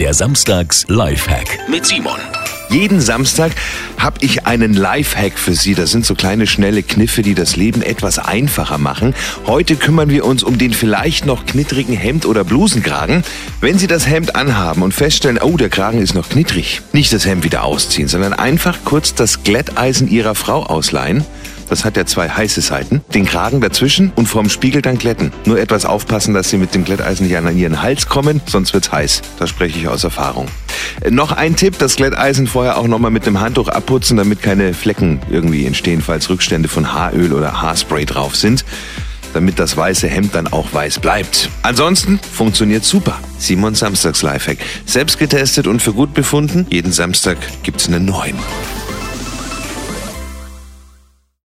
Der Samstags Lifehack mit Simon. Jeden Samstag habe ich einen Lifehack für Sie. Das sind so kleine, schnelle Kniffe, die das Leben etwas einfacher machen. Heute kümmern wir uns um den vielleicht noch knittrigen Hemd- oder Blusenkragen. Wenn Sie das Hemd anhaben und feststellen, oh, der Kragen ist noch knittrig, nicht das Hemd wieder ausziehen, sondern einfach kurz das Glätteisen Ihrer Frau ausleihen das hat ja zwei heiße Seiten. Den Kragen dazwischen und vorm Spiegel dann glätten. Nur etwas aufpassen, dass Sie mit dem Glätteisen nicht an Ihren Hals kommen, sonst wird's heiß. Das spreche ich aus Erfahrung. Äh, noch ein Tipp, das Glätteisen vorher auch nochmal mit dem Handtuch abputzen, damit keine Flecken irgendwie entstehen, falls Rückstände von Haaröl oder Haarspray drauf sind damit das weiße Hemd dann auch weiß bleibt. Ansonsten funktioniert super. Simon Samstags Lifehack. Selbst getestet und für gut befunden. Jeden Samstag gibt's einen neuen.